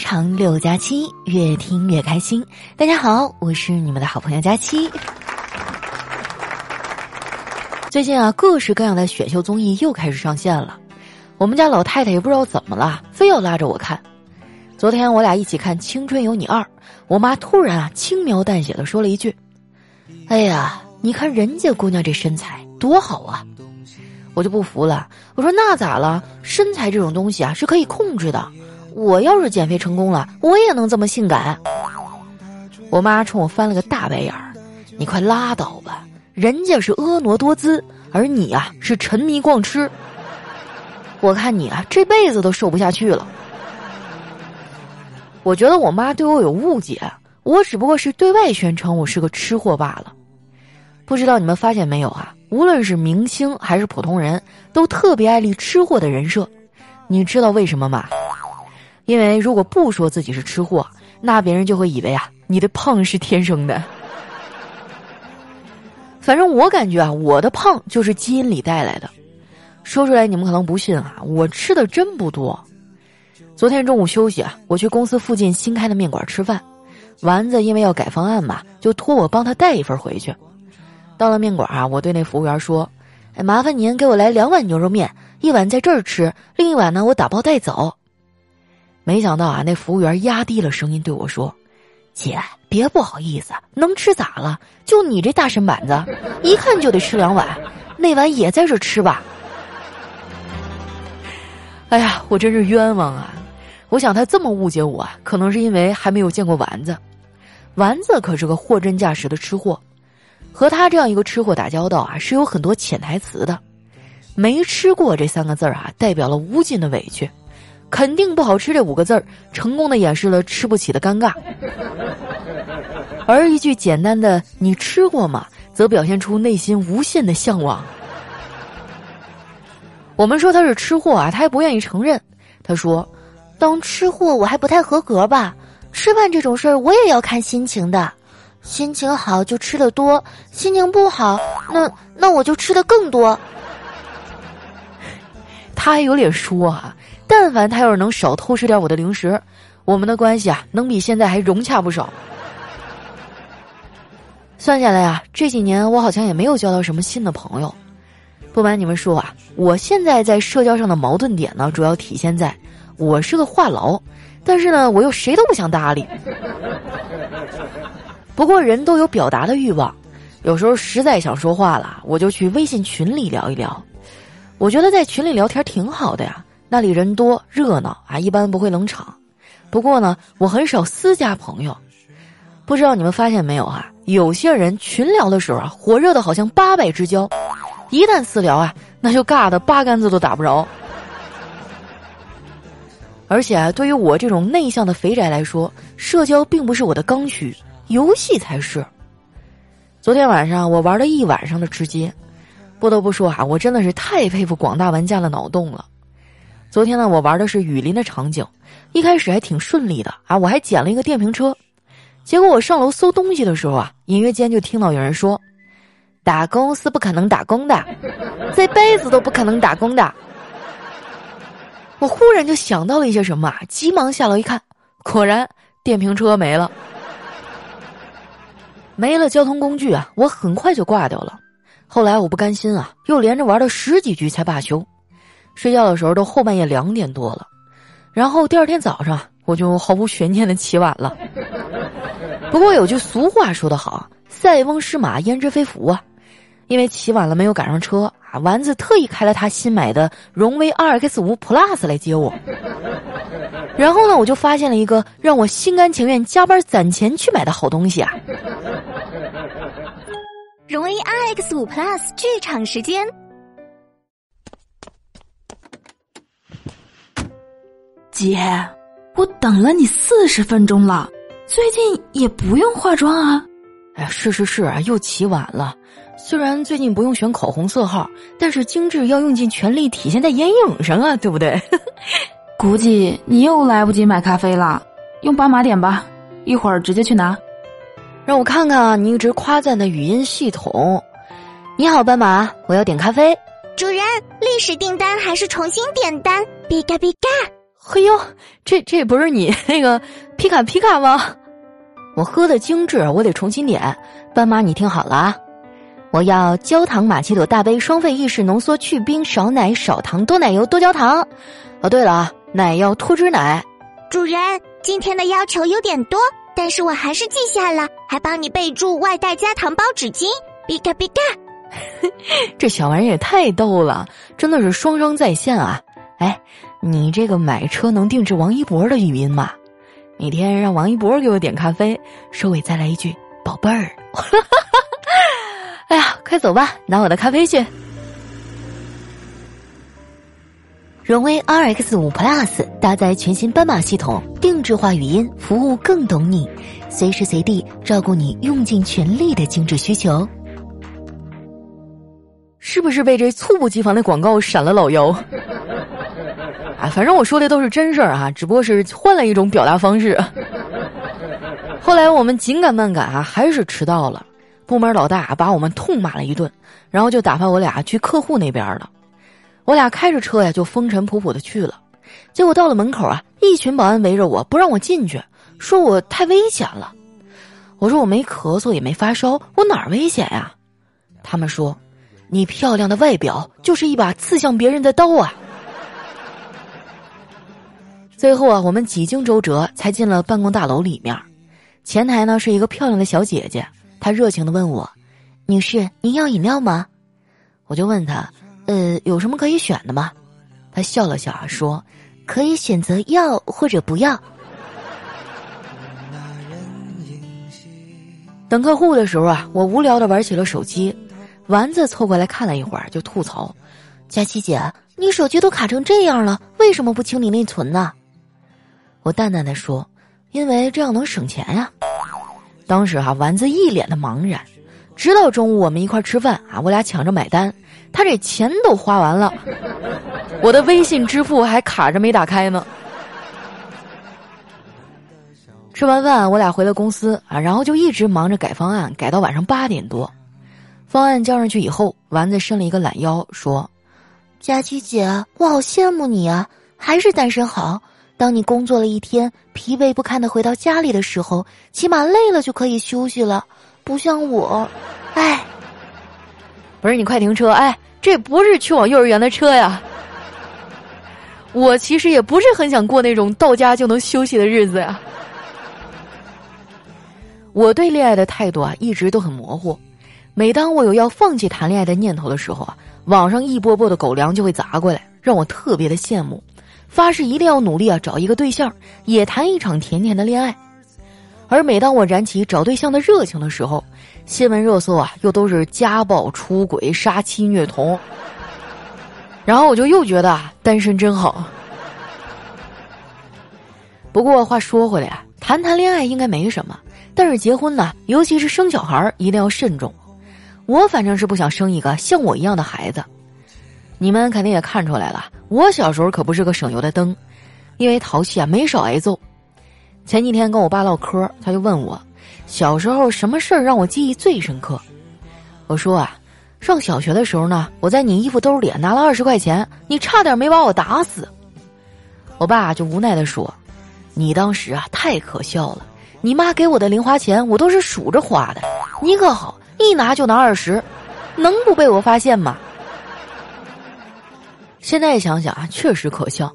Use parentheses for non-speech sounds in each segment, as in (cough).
场六加七，越听越开心。大家好，我是你们的好朋友佳期。最近啊，各式各样的选秀综艺又开始上线了。我们家老太太也不知道怎么了，非要拉着我看。昨天我俩一起看《青春有你二》，我妈突然啊轻描淡写的说了一句：“哎呀，你看人家姑娘这身材多好啊！”我就不服了，我说：“那咋了？身材这种东西啊是可以控制的。我要是减肥成功了，我也能这么性感。”我妈冲我翻了个大白眼儿：“你快拉倒吧！”人家是婀娜多姿，而你啊是沉迷逛吃。我看你啊这辈子都瘦不下去了。我觉得我妈对我有误解，我只不过是对外宣称我是个吃货罢了。不知道你们发现没有啊？无论是明星还是普通人，都特别爱立吃货的人设。你知道为什么吗？因为如果不说自己是吃货，那别人就会以为啊你的胖是天生的。反正我感觉啊，我的胖就是基因里带来的。说出来你们可能不信啊，我吃的真不多。昨天中午休息啊，我去公司附近新开的面馆吃饭。丸子因为要改方案嘛，就托我帮他带一份回去。到了面馆啊，我对那服务员说：“，麻烦您给我来两碗牛肉面，一碗在这儿吃，另一碗呢我打包带走。”没想到啊，那服务员压低了声音对我说。姐，别不好意思，能吃咋了？就你这大身板子，一看就得吃两碗，那碗也在这吃吧。哎呀，我真是冤枉啊！我想他这么误解我，可能是因为还没有见过丸子。丸子可是个货真价实的吃货，和他这样一个吃货打交道啊，是有很多潜台词的。没吃过这三个字儿啊，代表了无尽的委屈。肯定不好吃这五个字儿，成功的掩饰了吃不起的尴尬。而一句简单的“你吃过吗”，则表现出内心无限的向往。我们说他是吃货啊，他还不愿意承认。他说：“当吃货我还不太合格吧？吃饭这种事儿我也要看心情的，心情好就吃的多，心情不好，那那我就吃的更多。”他还有脸说啊？但凡他要是能少偷吃点我的零食，我们的关系啊，能比现在还融洽不少。算下来啊，这几年我好像也没有交到什么新的朋友。不瞒你们说啊，我现在在社交上的矛盾点呢，主要体现在我是个话痨，但是呢，我又谁都不想搭理。不过人都有表达的欲望，有时候实在想说话了，我就去微信群里聊一聊。我觉得在群里聊天挺好的呀。那里人多热闹啊，一般不会冷场。不过呢，我很少私加朋友。不知道你们发现没有啊？有些人群聊的时候啊，火热的好像八拜之交；一旦私聊啊，那就尬的八竿子都打不着。而且啊，对于我这种内向的肥宅来说，社交并不是我的刚需，游戏才是。昨天晚上我玩了一晚上的吃鸡，不得不说啊，我真的是太佩服广大玩家的脑洞了。昨天呢，我玩的是雨林的场景，一开始还挺顺利的啊，我还捡了一个电瓶车。结果我上楼搜东西的时候啊，隐约间就听到有人说：“打工是不可能打工的，这辈子都不可能打工的。”我忽然就想到了一些什么，急忙下楼一看，果然电瓶车没了，没了交通工具啊，我很快就挂掉了。后来我不甘心啊，又连着玩了十几局才罢休。睡觉的时候都后半夜两点多了，然后第二天早上我就毫无悬念的起晚了。不过有句俗话说得好，“塞翁失马，焉知非福”啊！因为起晚了没有赶上车啊，丸子特意开了他新买的荣威 RX 五 Plus 来接我。然后呢，我就发现了一个让我心甘情愿加班攒钱去买的好东西啊！荣威 RX 五 Plus 剧场时间。姐，我等了你四十分钟了，最近也不用化妆啊？哎，是是是啊，又起晚了。虽然最近不用选口红色号，但是精致要用尽全力体现在眼影上啊，对不对？(laughs) (laughs) 估计你又来不及买咖啡了，用斑马点吧，一会儿直接去拿。让我看看啊，你一直夸赞的语音系统。你好，斑马，我要点咖啡。主人，历史订单还是重新点单？比嘎比嘎。嘿呦，这这不是你那个皮卡皮卡吗？我喝的精致，我得重新点。斑马，你听好了啊！我要焦糖玛奇朵大杯双倍意式浓缩去冰少奶少糖多奶油多焦糖。哦，对了啊，奶要脱脂奶。主人，今天的要求有点多，但是我还是记下了，还帮你备注外带加糖包纸巾。比卡比卡，(laughs) 这小玩意也太逗了，真的是双双在线啊！哎。你这个买车能定制王一博的语音吗？哪天让王一博给我点咖啡，收尾再来一句“宝贝儿”。(laughs) 哎呀，快走吧，拿我的咖啡去。荣威 RX 五 Plus 搭载全新斑马系统，定制化语音服务更懂你，随时随地照顾你用尽全力的精致需求。是不是被这猝不及防的广告闪了老腰？啊，反正我说的都是真事儿啊，只不过是换了一种表达方式。(laughs) 后来我们紧赶慢赶啊，还是迟到了。部门老大把我们痛骂了一顿，然后就打发我俩去客户那边了。我俩开着车呀，就风尘仆仆的去了。结果到了门口啊，一群保安围着我不让我进去，说我太危险了。我说我没咳嗽也没发烧，我哪儿危险呀？他们说，你漂亮的外表就是一把刺向别人的刀啊。最后啊，我们几经周折才进了办公大楼里面。前台呢是一个漂亮的小姐姐，她热情的问我：“女士，您要饮料吗？”我就问她：“呃，有什么可以选的吗？”她笑了笑啊，说：“可以选择要或者不要。”等客户的时候啊，我无聊的玩起了手机。丸子凑过来看了一会儿，就吐槽：“佳琪姐，你手机都卡成这样了，为什么不清理内存呢？”我淡淡的说：“因为这样能省钱呀。”当时哈丸子一脸的茫然，直到中午我们一块吃饭啊，我俩抢着买单，他这钱都花完了，我的微信支付还卡着没打开呢。吃完饭我俩回了公司啊，然后就一直忙着改方案，改到晚上八点多。方案交上去以后，丸子伸了一个懒腰说：“佳琪姐，我好羡慕你啊，还是单身好。”当你工作了一天，疲惫不堪的回到家里的时候，起码累了就可以休息了，不像我，哎，不是你快停车！哎，这不是去往幼儿园的车呀。我其实也不是很想过那种到家就能休息的日子呀。我对恋爱的态度啊，一直都很模糊。每当我有要放弃谈恋爱的念头的时候啊，网上一波波的狗粮就会砸过来，让我特别的羡慕。发誓一定要努力啊，找一个对象，也谈一场甜甜的恋爱。而每当我燃起找对象的热情的时候，新闻热搜啊又都是家暴、出轨、杀妻虐童。然后我就又觉得，单身真好。不过话说回来啊，谈谈恋爱应该没什么，但是结婚呢，尤其是生小孩，一定要慎重。我反正是不想生一个像我一样的孩子。你们肯定也看出来了，我小时候可不是个省油的灯，因为淘气啊，没少挨揍。前几天跟我爸唠嗑，他就问我，小时候什么事儿让我记忆最深刻？我说啊，上小学的时候呢，我在你衣服兜里拿了二十块钱，你差点没把我打死。我爸就无奈的说，你当时啊太可笑了，你妈给我的零花钱我都是数着花的，你可好，一拿就拿二十，能不被我发现吗？现在想想啊，确实可笑。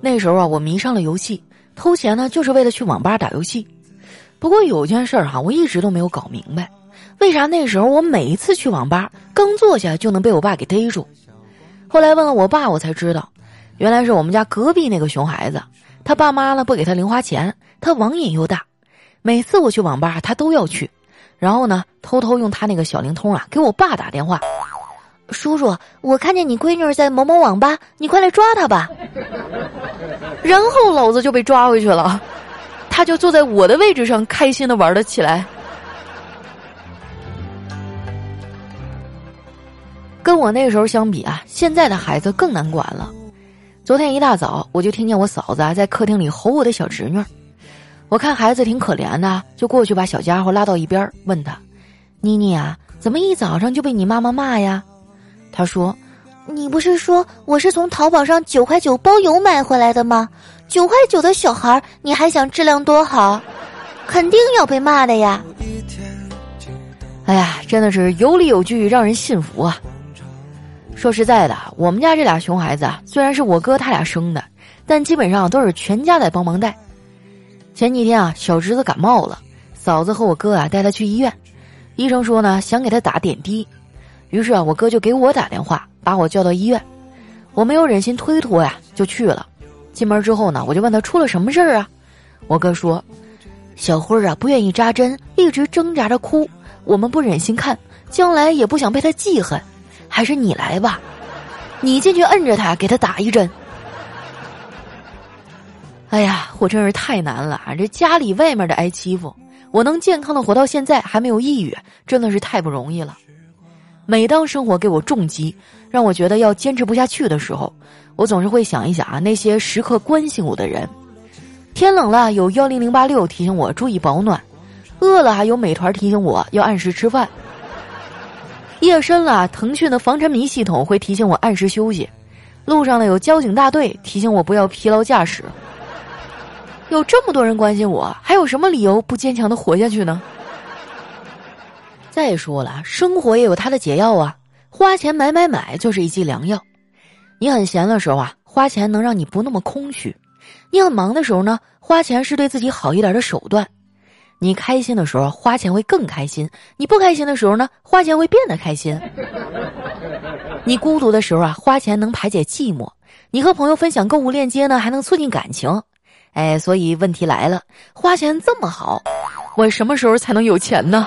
那时候啊，我迷上了游戏，偷钱呢，就是为了去网吧打游戏。不过有件事儿哈，我一直都没有搞明白，为啥那时候我每一次去网吧，刚坐下就能被我爸给逮住？后来问了我爸，我才知道，原来是我们家隔壁那个熊孩子，他爸妈呢不给他零花钱，他网瘾又大，每次我去网吧他都要去，然后呢偷偷用他那个小灵通啊给我爸打电话。叔叔，我看见你闺女在某某网吧，你快来抓她吧。(laughs) 然后老子就被抓回去了，他就坐在我的位置上，开心的玩了起来。跟我那时候相比啊，现在的孩子更难管了。昨天一大早，我就听见我嫂子啊在客厅里吼我的小侄女，我看孩子挺可怜的，就过去把小家伙拉到一边，问他：“妮妮啊，怎么一早上就被你妈妈骂呀？”他说：“你不是说我是从淘宝上九块九包邮买回来的吗？九块九的小孩，你还想质量多好？肯定要被骂的呀！哎呀，真的是有理有据，让人信服啊。说实在的，我们家这俩熊孩子啊，虽然是我哥他俩生的，但基本上都是全家在帮忙带。前几天啊，小侄子感冒了，嫂子和我哥啊带他去医院，医生说呢想给他打点滴，于是啊我哥就给我打电话，把我叫到医院。我没有忍心推脱呀，就去了。进门之后呢，我就问他出了什么事儿啊？我哥说。小辉儿啊，不愿意扎针，一直挣扎着哭。我们不忍心看，将来也不想被他记恨，还是你来吧，你进去摁着他，给他打一针。哎呀，我真是太难了啊！这家里外面的挨欺负，我能健康的活到现在，还没有抑郁，真的是太不容易了。每当生活给我重击，让我觉得要坚持不下去的时候，我总是会想一想啊，那些时刻关心我的人。天冷了，有幺零零八六提醒我注意保暖；饿了，还有美团提醒我要按时吃饭；夜深了，腾讯的防沉迷系统会提醒我按时休息；路上呢，有交警大队提醒我不要疲劳驾驶。有这么多人关心我，还有什么理由不坚强的活下去呢？再说了，生活也有它的解药啊，花钱买买买就是一剂良药。你很闲的时候啊，花钱能让你不那么空虚。你很忙的时候呢，花钱是对自己好一点的手段；你开心的时候，花钱会更开心；你不开心的时候呢，花钱会变得开心。你孤独的时候啊，花钱能排解寂寞；你和朋友分享购物链接呢，还能促进感情。哎，所以问题来了，花钱这么好，我什么时候才能有钱呢？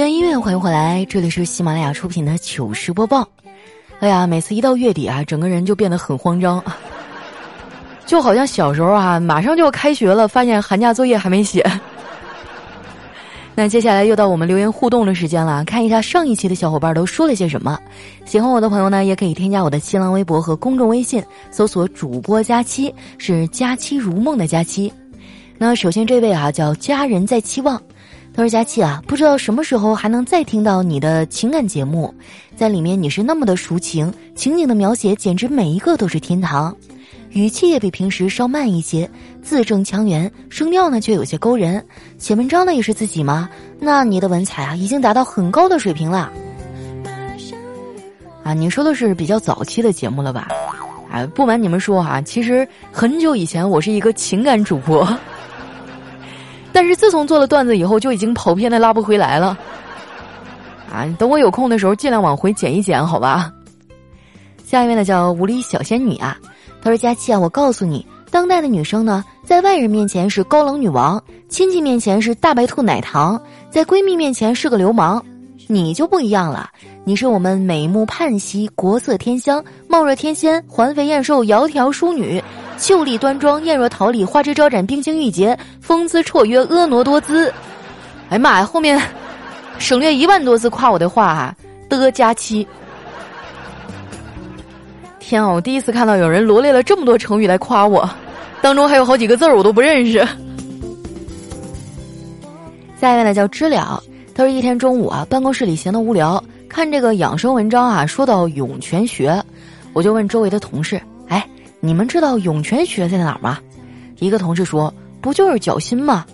段音乐，欢迎回来，这里是喜马拉雅出品的糗事播报。哎呀，每次一到月底啊，整个人就变得很慌张，(laughs) 就好像小时候啊，马上就要开学了，发现寒假作业还没写。(laughs) 那接下来又到我们留言互动的时间了，看一下上一期的小伙伴都说了些什么。喜欢我的朋友呢，也可以添加我的新浪微博和公众微信，搜索“主播佳期”，是“佳期如梦”的佳期。那首先这位啊，叫家人在期望。他说：“佳琪啊，不知道什么时候还能再听到你的情感节目，在里面你是那么的抒情，情景的描写简直每一个都是天堂，语气也比平时稍慢一些，字正腔圆，声调呢却有些勾人。写文章的也是自己吗？那你的文采啊，已经达到很高的水平了。啊，你说的是比较早期的节目了吧？啊，不瞒你们说哈，其实很久以前我是一个情感主播。”但是自从做了段子以后，就已经跑偏的拉不回来了。啊，等我有空的时候，尽量往回捡一捡，好吧。下一位呢叫无理小仙女啊，她说：“佳期啊，我告诉你，当代的女生呢，在外人面前是高冷女王，亲戚面前是大白兔奶糖，在闺蜜面前是个流氓。你就不一样了，你是我们美目盼兮，国色天香，貌若天仙，环肥燕瘦，窈窕淑女。”秀丽端庄，艳若桃李，花枝招展，冰清玉洁，风姿绰约，婀娜多姿。哎呀妈呀，后面省略一万多字夸我的话哈，的佳期。天啊，我第一次看到有人罗列了这么多成语来夸我，当中还有好几个字儿我都不认识。下一位呢叫知了，他说一天中午啊，办公室里闲得无聊，看这个养生文章啊，说到涌泉穴，我就问周围的同事。哎你们知道涌泉穴在哪儿吗？一个同事说：“不就是脚心吗？”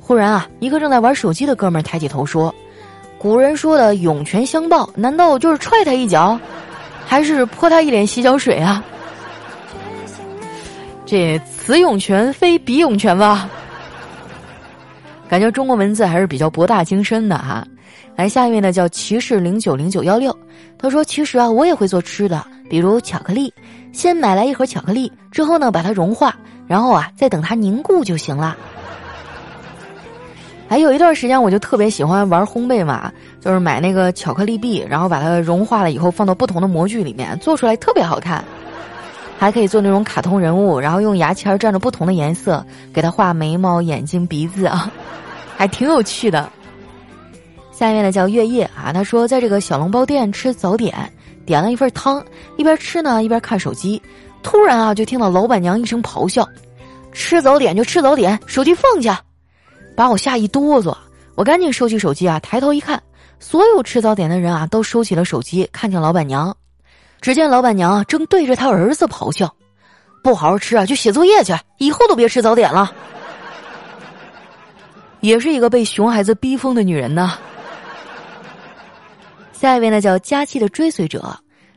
忽然啊，一个正在玩手机的哥们儿抬起头说：“古人说的涌泉相报，难道就是踹他一脚，还是泼他一脸洗脚水啊？”这此涌泉非彼涌泉吧？感觉中国文字还是比较博大精深的哈。来，下一位呢叫骑士零九零九幺六，他说：“其实啊，我也会做吃的，比如巧克力。”先买来一盒巧克力，之后呢，把它融化，然后啊，再等它凝固就行了。还有一段时间，我就特别喜欢玩烘焙嘛，就是买那个巧克力币，然后把它融化了以后，放到不同的模具里面，做出来特别好看。还可以做那种卡通人物，然后用牙签蘸着不同的颜色给它画眉毛、眼睛、鼻子啊，(laughs) 还挺有趣的。下面呢叫月夜啊，他说在这个小笼包店吃早点。点了一份汤，一边吃呢一边看手机，突然啊，就听到老板娘一声咆哮：“吃早点就吃早点，手机放下！”把我吓一哆嗦。我赶紧收起手机啊，抬头一看，所有吃早点的人啊都收起了手机，看向老板娘。只见老板娘正对着他儿子咆哮：“不好好吃啊，就写作业去，以后都别吃早点了。(laughs) ”也是一个被熊孩子逼疯的女人呢。下一位呢叫佳期的追随者，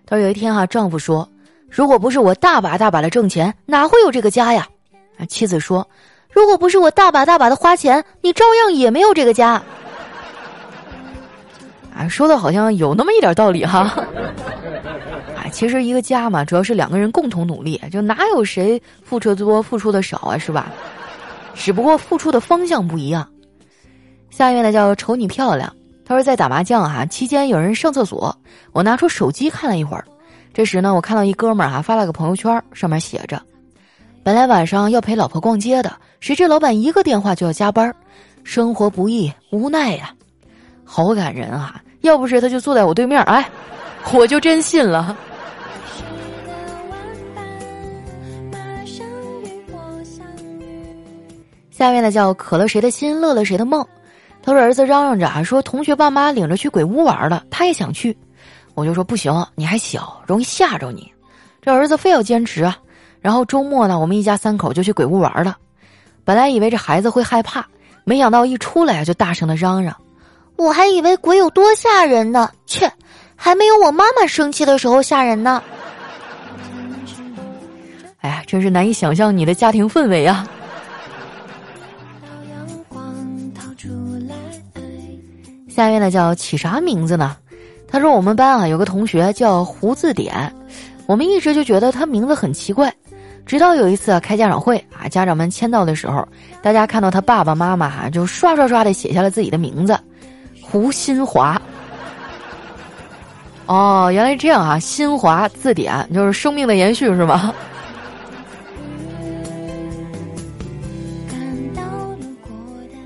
他说有一天哈，丈夫说：“如果不是我大把大把的挣钱，哪会有这个家呀？”啊，妻子说。如果不是我大把大把的花钱，你照样也没有这个家。啊，说的好像有那么一点道理哈。啊，其实一个家嘛，主要是两个人共同努力，就哪有谁付出的多、付出的少啊，是吧？只不过付出的方向不一样。下一位呢叫瞅你漂亮，他说在打麻将啊，期间有人上厕所，我拿出手机看了一会儿，这时呢，我看到一哥们儿啊发了个朋友圈，上面写着。本来晚上要陪老婆逛街的，谁知老板一个电话就要加班，生活不易，无奈呀，好感人啊！要不是他就坐在我对面，哎，我就真信了。下面呢叫可了谁的心，乐了谁的梦。他说儿子嚷嚷着啊，说同学爸妈领着去鬼屋玩了，他也想去，我就说不行，你还小，容易吓着你。这儿子非要坚持啊。然后周末呢，我们一家三口就去鬼屋玩了。本来以为这孩子会害怕，没想到一出来就大声的嚷嚷。我还以为鬼有多吓人呢，切，还没有我妈妈生气的时候吓人呢。(laughs) 哎呀，真是难以想象你的家庭氛围啊！下面呢叫起啥名字呢？他说我们班啊有个同学叫胡字典，我们一直就觉得他名字很奇怪。直到有一次啊开家长会啊，家长们签到的时候，大家看到他爸爸妈妈哈，就刷刷刷的写下了自己的名字，胡新华。哦，原来这样啊，新华字典就是生命的延续是吗？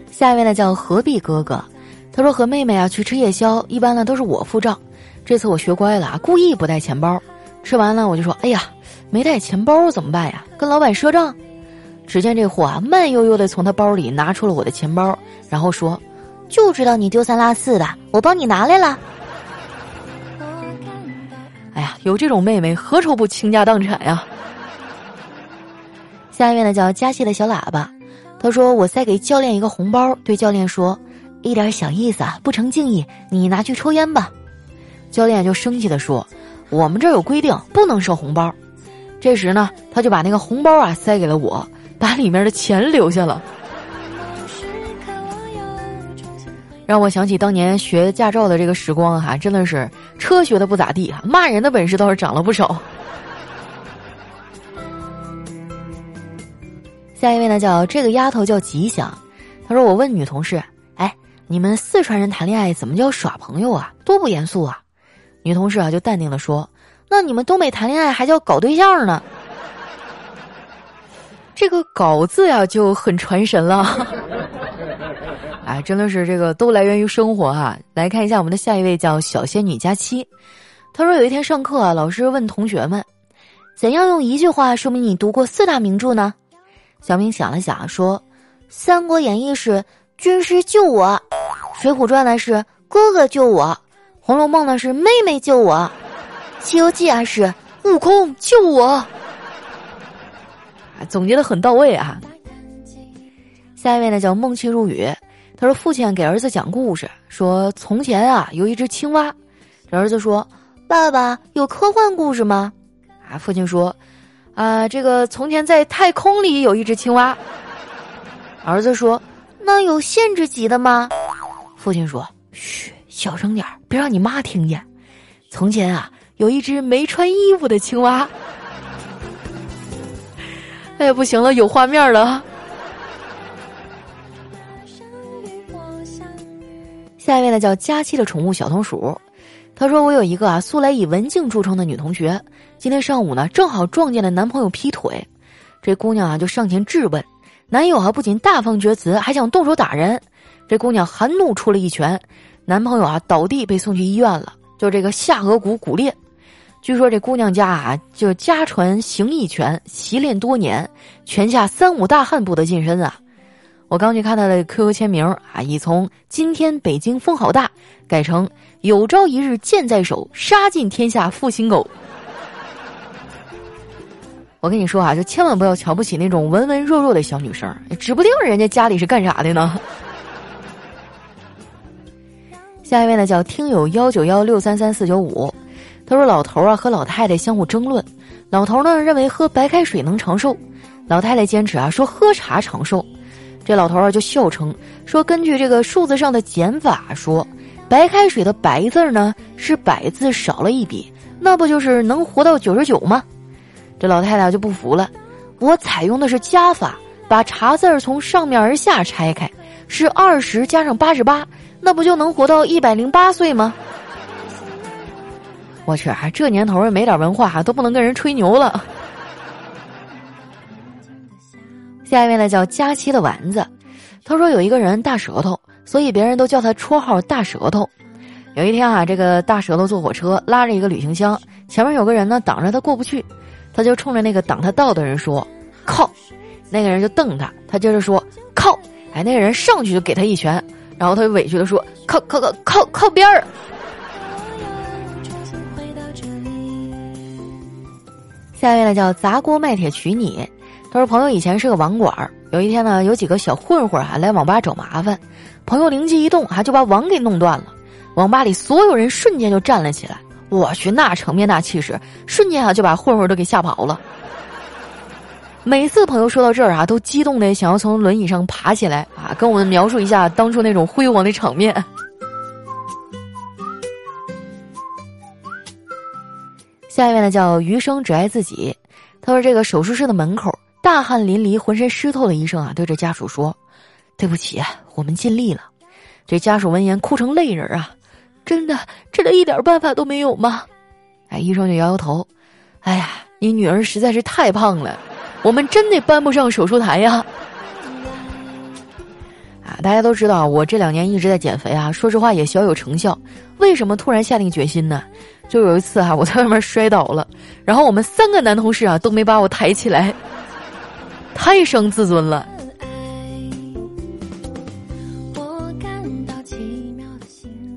下一位呢叫何必哥哥，他说和妹妹啊去吃夜宵，一般呢都是我付账，这次我学乖了，故意不带钱包，吃完了我就说，哎呀。没带钱包怎么办呀？跟老板赊账。只见这货啊，慢悠悠的从他包里拿出了我的钱包，然后说：“就知道你丢三落四的，我帮你拿来了。”哎呀，有这种妹妹，何愁不倾家荡产呀？下一位呢，叫加西的小喇叭，他说：“我塞给教练一个红包，对教练说，一点小意思啊，不成敬意，你拿去抽烟吧。”教练就生气的说：“我们这儿有规定，不能收红包。”这时呢，他就把那个红包啊塞给了我，把里面的钱留下了，让我想起当年学驾照的这个时光哈，真的是车学的不咋地，骂人的本事倒是长了不少。(laughs) 下一位呢，叫这个丫头叫吉祥，她说我问女同事，你们四川人谈恋爱怎么叫耍朋友啊？多不严肃啊！女同事啊就淡定的说。那你们东北谈恋爱还叫搞对象呢？(laughs) 这个“搞”字呀就很传神了。(laughs) 哎，真的是这个都来源于生活哈。来看一下我们的下一位叫小仙女佳期，他说有一天上课啊，老师问同学们，怎样用一句话说明你读过四大名著呢？小明想了想说，《三国演义》是军师救我，《水浒传》呢是哥哥救我，《红楼梦》呢是妹妹救我。《西游记》啊是悟空救我，总结的很到位啊。下一位呢叫梦气入雨，他说父亲给儿子讲故事，说从前啊有一只青蛙，儿子说爸爸有科幻故事吗？啊，父亲说啊这个从前在太空里有一只青蛙，儿子说那有限制级的吗？父亲说嘘，小声点别让你妈听见。从前啊。有一只没穿衣服的青蛙，哎呀，不行了，有画面了。下一位呢，叫佳期的宠物小松鼠，他说：“我有一个啊，素来以文静著称的女同学，今天上午呢，正好撞见了男朋友劈腿，这姑娘啊就上前质问，男友啊不仅大放厥词，还想动手打人，这姑娘含怒出了一拳，男朋友啊倒地被送去医院了，就这个下颌骨骨裂。”据说这姑娘家啊，就家传形意拳，习练多年，拳下三五大汉不得近身啊。我刚去看她的 QQ 签名啊，已从“今天北京风好大”改成“有朝一日剑在手，杀尽天下负心狗”。我跟你说啊，就千万不要瞧不起那种文文弱弱的小女生，指不定人家家里是干啥的呢。(laughs) 下一位呢，叫听友幺九幺六三三四九五。他说：“老头啊和老太太相互争论，老头呢认为喝白开水能长寿，老太太坚持啊说喝茶长寿。这老头啊就笑称说，根据这个数字上的减法说，白开水的白字呢是百字少了一笔，那不就是能活到九十九吗？这老太太就不服了，我采用的是加法，把茶字儿从上面而下拆开，是二十加上八十八，那不就能活到一百零八岁吗？”我去，啊这年头也没点文化，都不能跟人吹牛了。下一位呢，叫佳期的丸子，他说有一个人大舌头，所以别人都叫他绰号大舌头。有一天啊，这个大舌头坐火车，拉着一个旅行箱，前面有个人呢挡着他过不去，他就冲着那个挡他道的人说：“靠！”那个人就瞪他，他接着说：“靠！”哎，那个人上去就给他一拳，然后他就委屈的说：“靠靠靠靠靠边儿。”下一位呢叫砸锅卖铁娶你，他说朋友以前是个网管儿，有一天呢有几个小混混啊来网吧找麻烦，朋友灵机一动啊就把网给弄断了，网吧里所有人瞬间就站了起来，我去那场面那气势，瞬间啊就把混混都给吓跑了。每次朋友说到这儿啊，都激动的想要从轮椅上爬起来啊，跟我们描述一下当初那种辉煌的场面。下一位呢叫余生只爱自己，他说这个手术室的门口大汗淋漓、浑身湿透的医生啊，对着家属说：“对不起，我们尽力了。”这家属闻言哭成泪人啊！真的，真的一点办法都没有吗？哎，医生就摇摇头：“哎呀，你女儿实在是太胖了，我们真得搬不上手术台呀。”啊，大家都知道我这两年一直在减肥啊，说实话也小有成效。为什么突然下定决心呢？就有一次啊，我在外面摔倒了，然后我们三个男同事啊都没把我抬起来，太伤自尊了。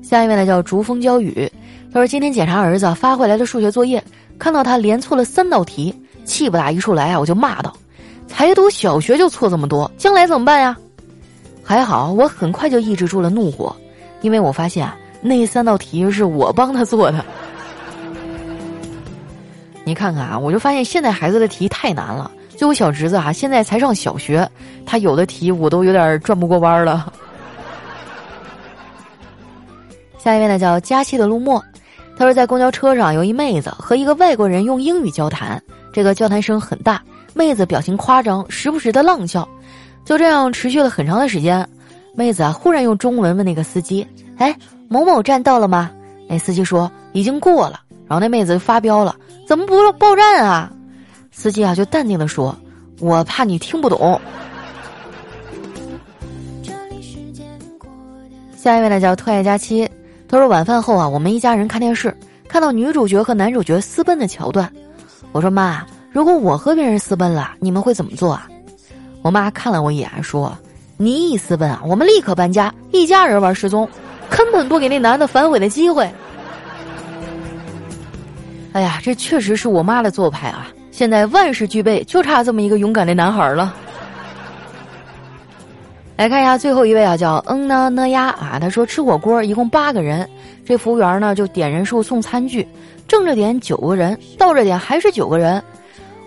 下一位呢叫逐风娇雨，他说今天检查儿子发回来的数学作业，看到他连错了三道题，气不打一处来啊，我就骂道：“才读小学就错这么多，将来怎么办呀？”还好我很快就抑制住了怒火，因为我发现啊，那三道题是我帮他做的。你看看啊，我就发现现在孩子的题太难了。就我小侄子啊，现在才上小学，他有的题我都有点转不过弯了。下一位呢叫佳期的陆墨，他说在公交车上有一妹子和一个外国人用英语交谈，这个交谈声很大，妹子表情夸张，时不时的浪笑，就这样持续了很长的时间。妹子啊忽然用中文问那个司机：“哎，某某站到了吗？”那司机说：“已经过了。”然后那妹子就发飙了。怎么不报站啊？司机啊就淡定的说：“我怕你听不懂。”下一位呢叫特爱佳期，他说晚饭后啊，我们一家人看电视，看到女主角和男主角私奔的桥段。我说妈，如果我和别人私奔了，你们会怎么做啊？我妈看了我一眼说：“你一私奔啊，我们立刻搬家，一家人玩失踪，根本不给那男的反悔的机会。”哎呀，这确实是我妈的做派啊！现在万事俱备，就差这么一个勇敢的男孩了。来看一下最后一位啊，叫嗯呢呢呀啊，他说吃火锅一共八个人，这服务员呢就点人数送餐具，正着点九个人，倒着点还是九个人，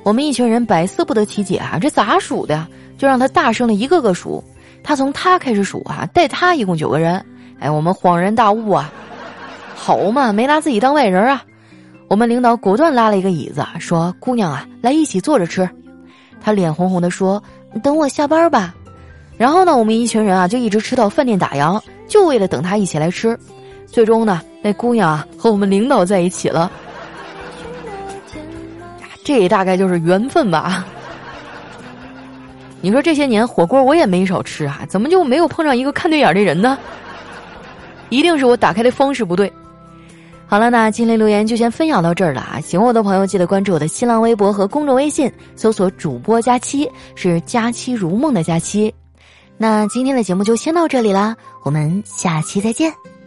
我们一群人百思不得其解啊，这咋数的呀？就让他大声的一个个数，他从他开始数啊，带他一共九个人，哎，我们恍然大悟啊，好嘛，没拿自己当外人啊。我们领导果断拉了一个椅子，说：“姑娘啊，来一起坐着吃。”他脸红红的说：“等我下班吧。”然后呢，我们一群人啊就一直吃到饭店打烊，就为了等他一起来吃。最终呢，那姑娘啊和我们领导在一起了。这大概就是缘分吧。(laughs) 你说这些年火锅我也没少吃啊，怎么就没有碰上一个看对眼的人呢？一定是我打开的方式不对。好了，那今天留言就先分享到这儿了啊！喜欢我的朋友，记得关注我的新浪微博和公众微信，搜索“主播佳期”，是“佳期如梦”的佳期。那今天的节目就先到这里啦我们下期再见。